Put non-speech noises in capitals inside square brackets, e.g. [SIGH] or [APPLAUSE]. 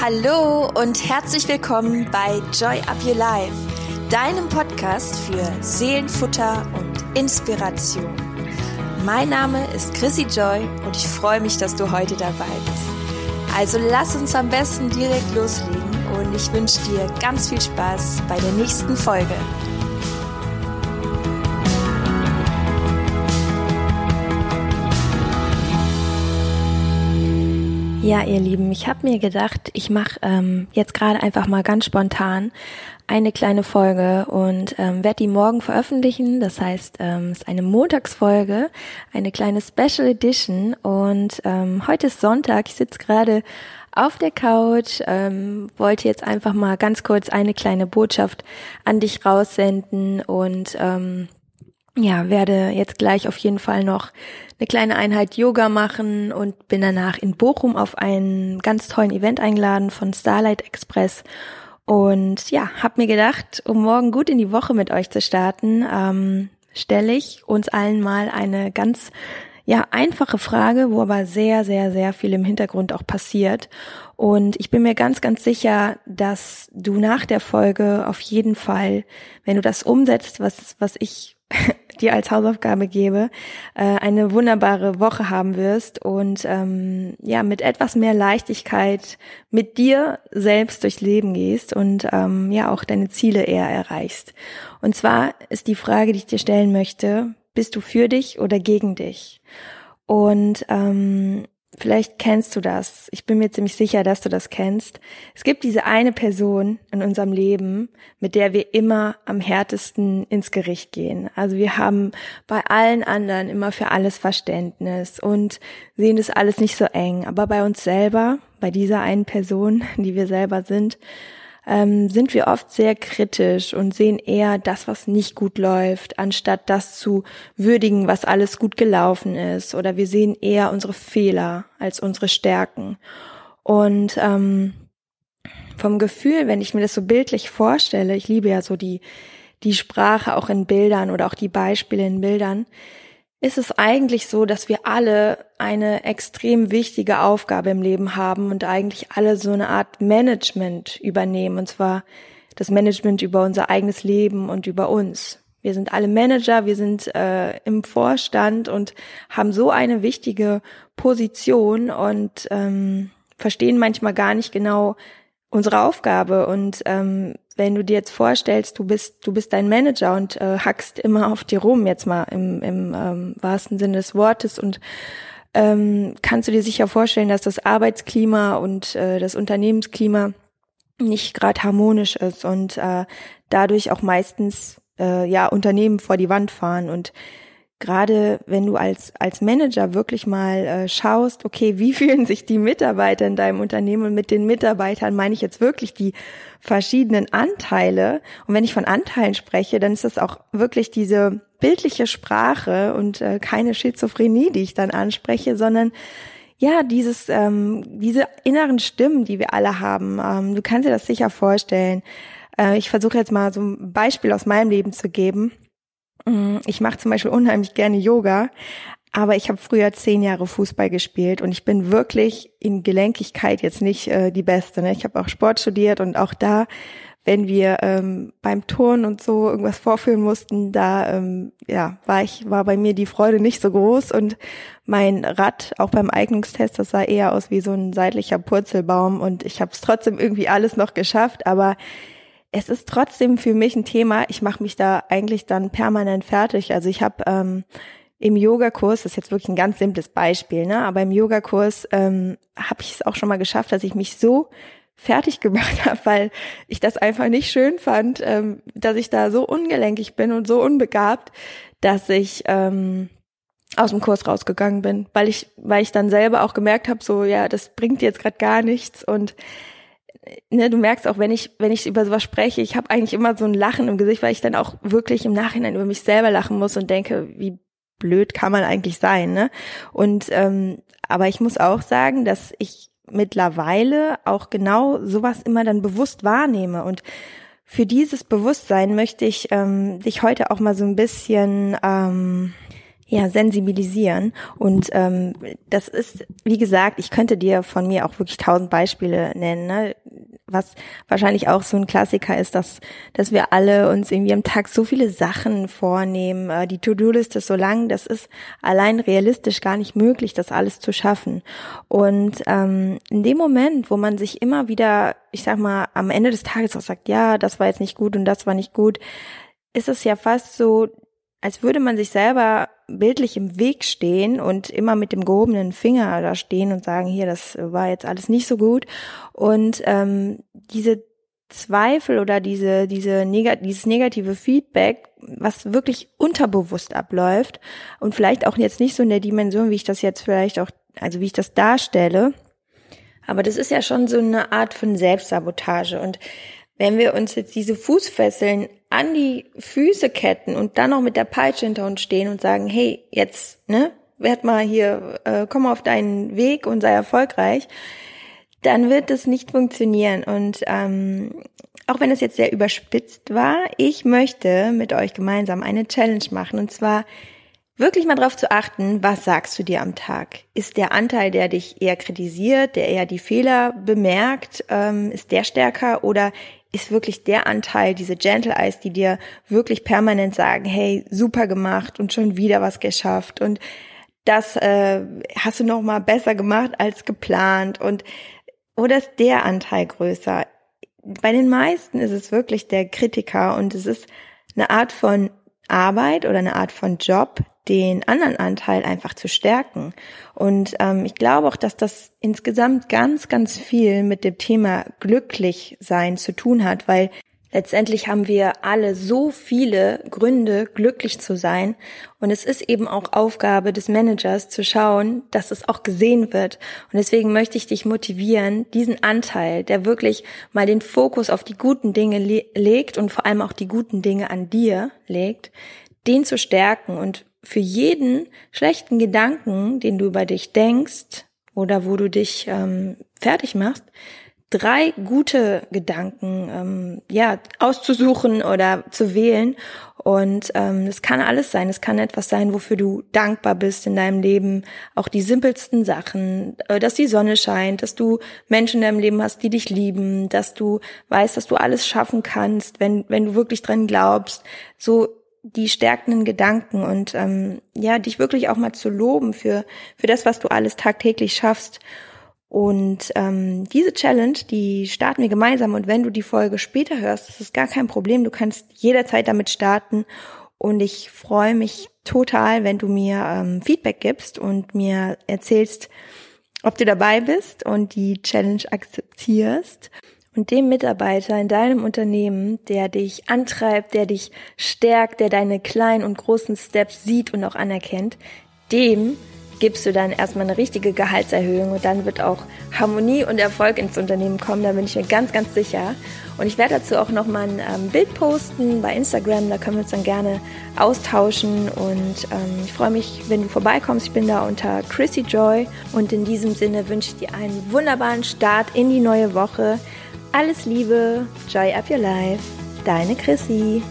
Hallo und herzlich willkommen bei Joy Up Your Life, deinem Podcast für Seelenfutter und Inspiration. Mein Name ist Chrissy Joy und ich freue mich, dass du heute dabei bist. Also lass uns am besten direkt loslegen und ich wünsche dir ganz viel Spaß bei der nächsten Folge. Ja, ihr Lieben, ich habe mir gedacht, ich mache ähm, jetzt gerade einfach mal ganz spontan eine kleine Folge und ähm, werde die morgen veröffentlichen. Das heißt, ähm, es ist eine Montagsfolge, eine kleine Special Edition. Und ähm, heute ist Sonntag. Ich sitze gerade auf der Couch, ähm, wollte jetzt einfach mal ganz kurz eine kleine Botschaft an dich raussenden und ähm, ja, werde jetzt gleich auf jeden Fall noch eine kleine Einheit Yoga machen und bin danach in Bochum auf einen ganz tollen Event eingeladen von Starlight Express. Und ja, hab mir gedacht, um morgen gut in die Woche mit euch zu starten, ähm, stelle ich uns allen mal eine ganz ja, einfache Frage, wo aber sehr, sehr, sehr viel im Hintergrund auch passiert. Und ich bin mir ganz, ganz sicher, dass du nach der Folge auf jeden Fall, wenn du das umsetzt, was, was ich [LAUGHS] dir als Hausaufgabe gebe, äh, eine wunderbare Woche haben wirst und ähm, ja mit etwas mehr Leichtigkeit mit dir selbst durchs Leben gehst und ähm, ja auch deine Ziele eher erreichst. Und zwar ist die Frage, die ich dir stellen möchte: Bist du für dich oder gegen dich? Und ähm, Vielleicht kennst du das. Ich bin mir ziemlich sicher, dass du das kennst. Es gibt diese eine Person in unserem Leben, mit der wir immer am härtesten ins Gericht gehen. Also wir haben bei allen anderen immer für alles Verständnis und sehen das alles nicht so eng. Aber bei uns selber, bei dieser einen Person, [LAUGHS] die wir selber sind, ähm, sind wir oft sehr kritisch und sehen eher das, was nicht gut läuft, anstatt das zu würdigen, was alles gut gelaufen ist. Oder wir sehen eher unsere Fehler als unsere Stärken. Und ähm, vom Gefühl, wenn ich mir das so bildlich vorstelle, ich liebe ja so die, die Sprache auch in Bildern oder auch die Beispiele in Bildern, ist es eigentlich so, dass wir alle eine extrem wichtige Aufgabe im Leben haben und eigentlich alle so eine Art Management übernehmen, und zwar das Management über unser eigenes Leben und über uns. Wir sind alle Manager, wir sind äh, im Vorstand und haben so eine wichtige Position und ähm, verstehen manchmal gar nicht genau unsere Aufgabe und ähm, wenn du dir jetzt vorstellst, du bist, du bist dein Manager und äh, hackst immer auf dir rum, jetzt mal im, im ähm, wahrsten Sinne des Wortes und ähm, kannst du dir sicher vorstellen, dass das Arbeitsklima und äh, das Unternehmensklima nicht gerade harmonisch ist und äh, dadurch auch meistens äh, ja Unternehmen vor die Wand fahren und gerade wenn du als, als Manager wirklich mal äh, schaust, okay, wie [LAUGHS] fühlen sich die Mitarbeiter in deinem Unternehmen und mit den Mitarbeitern meine ich jetzt wirklich die verschiedenen Anteile. Und wenn ich von Anteilen spreche, dann ist das auch wirklich diese bildliche Sprache und äh, keine Schizophrenie, die ich dann anspreche, sondern ja, dieses, ähm, diese inneren Stimmen, die wir alle haben. Ähm, du kannst dir das sicher vorstellen. Äh, ich versuche jetzt mal so ein Beispiel aus meinem Leben zu geben ich mache zum Beispiel unheimlich gerne Yoga, aber ich habe früher zehn Jahre Fußball gespielt und ich bin wirklich in Gelenkigkeit jetzt nicht äh, die Beste. Ne? Ich habe auch Sport studiert und auch da, wenn wir ähm, beim Turnen und so irgendwas vorführen mussten, da ähm, ja war ich war bei mir die Freude nicht so groß und mein Rad auch beim Eignungstest, das sah eher aus wie so ein seitlicher Purzelbaum und ich habe es trotzdem irgendwie alles noch geschafft, aber es ist trotzdem für mich ein Thema. Ich mache mich da eigentlich dann permanent fertig. Also ich habe ähm, im Yogakurs, das ist jetzt wirklich ein ganz simples Beispiel, ne? aber im Yogakurs ähm, habe ich es auch schon mal geschafft, dass ich mich so fertig [LAUGHS] gemacht habe, weil ich das einfach nicht schön fand, ähm, dass ich da so ungelenkig bin und so unbegabt, dass ich ähm, aus dem Kurs rausgegangen bin, weil ich, weil ich dann selber auch gemerkt habe, so ja, das bringt jetzt gerade gar nichts und ne, du merkst auch, wenn ich, wenn ich über sowas spreche, ich habe eigentlich immer so ein Lachen im Gesicht, weil ich dann auch wirklich im Nachhinein über mich selber lachen muss und denke, wie blöd kann man eigentlich sein, ne? Und ähm, aber ich muss auch sagen, dass ich mittlerweile auch genau sowas immer dann bewusst wahrnehme und für dieses Bewusstsein möchte ich ähm, dich heute auch mal so ein bisschen ähm, ja, sensibilisieren. Und ähm, das ist, wie gesagt, ich könnte dir von mir auch wirklich tausend Beispiele nennen, ne? Was wahrscheinlich auch so ein Klassiker ist, dass, dass wir alle uns irgendwie am Tag so viele Sachen vornehmen. Äh, die To-Do-Liste ist so lang, das ist allein realistisch gar nicht möglich, das alles zu schaffen. Und ähm, in dem Moment, wo man sich immer wieder, ich sag mal, am Ende des Tages auch sagt, ja, das war jetzt nicht gut und das war nicht gut, ist es ja fast so, als würde man sich selber bildlich im Weg stehen und immer mit dem gehobenen Finger da stehen und sagen, hier, das war jetzt alles nicht so gut. Und ähm, diese Zweifel oder diese, diese neg dieses negative Feedback, was wirklich unterbewusst abläuft und vielleicht auch jetzt nicht so in der Dimension, wie ich das jetzt vielleicht auch, also wie ich das darstelle, aber das ist ja schon so eine Art von Selbstsabotage und wenn wir uns jetzt diese Fußfesseln an die Füße ketten und dann noch mit der Peitsche hinter uns stehen und sagen, hey, jetzt, ne, werd mal hier, äh, komm auf deinen Weg und sei erfolgreich, dann wird es nicht funktionieren. Und ähm, auch wenn es jetzt sehr überspitzt war, ich möchte mit euch gemeinsam eine Challenge machen. Und zwar wirklich mal darauf zu achten, was sagst du dir am Tag? Ist der Anteil, der dich eher kritisiert, der eher die Fehler bemerkt, ähm, ist der stärker oder ist wirklich der Anteil, diese Gentle Eyes, die dir wirklich permanent sagen, hey, super gemacht und schon wieder was geschafft und das äh, hast du noch mal besser gemacht als geplant und oder ist der Anteil größer? Bei den meisten ist es wirklich der Kritiker und es ist eine Art von Arbeit oder eine Art von Job, den anderen Anteil einfach zu stärken. Und ähm, ich glaube auch, dass das insgesamt ganz, ganz viel mit dem Thema glücklich sein zu tun hat, weil Letztendlich haben wir alle so viele Gründe, glücklich zu sein. Und es ist eben auch Aufgabe des Managers zu schauen, dass es auch gesehen wird. Und deswegen möchte ich dich motivieren, diesen Anteil, der wirklich mal den Fokus auf die guten Dinge le legt und vor allem auch die guten Dinge an dir legt, den zu stärken und für jeden schlechten Gedanken, den du über dich denkst oder wo du dich ähm, fertig machst, drei gute Gedanken ähm, ja auszusuchen oder zu wählen und ähm, das kann alles sein. Es kann etwas sein, wofür du dankbar bist in deinem Leben. Auch die simpelsten Sachen, äh, dass die Sonne scheint, dass du Menschen in deinem Leben hast, die dich lieben, dass du weißt, dass du alles schaffen kannst, wenn wenn du wirklich dran glaubst. So die stärkenden Gedanken und ähm, ja, dich wirklich auch mal zu loben für, für das, was du alles tagtäglich schaffst. Und ähm, diese Challenge, die starten wir gemeinsam. Und wenn du die Folge später hörst, das ist gar kein Problem. Du kannst jederzeit damit starten. Und ich freue mich total, wenn du mir ähm, Feedback gibst und mir erzählst, ob du dabei bist und die Challenge akzeptierst und dem Mitarbeiter in deinem Unternehmen, der dich antreibt, der dich stärkt, der deine kleinen und großen Steps sieht und auch anerkennt, dem gibst du dann erstmal eine richtige Gehaltserhöhung und dann wird auch Harmonie und Erfolg ins Unternehmen kommen, da bin ich mir ganz, ganz sicher. Und ich werde dazu auch nochmal ein ähm, Bild posten bei Instagram, da können wir uns dann gerne austauschen und ähm, ich freue mich, wenn du vorbeikommst. Ich bin da unter Chrissy Joy und in diesem Sinne wünsche ich dir einen wunderbaren Start in die neue Woche. Alles Liebe, Joy Up Your Life, deine Chrissy.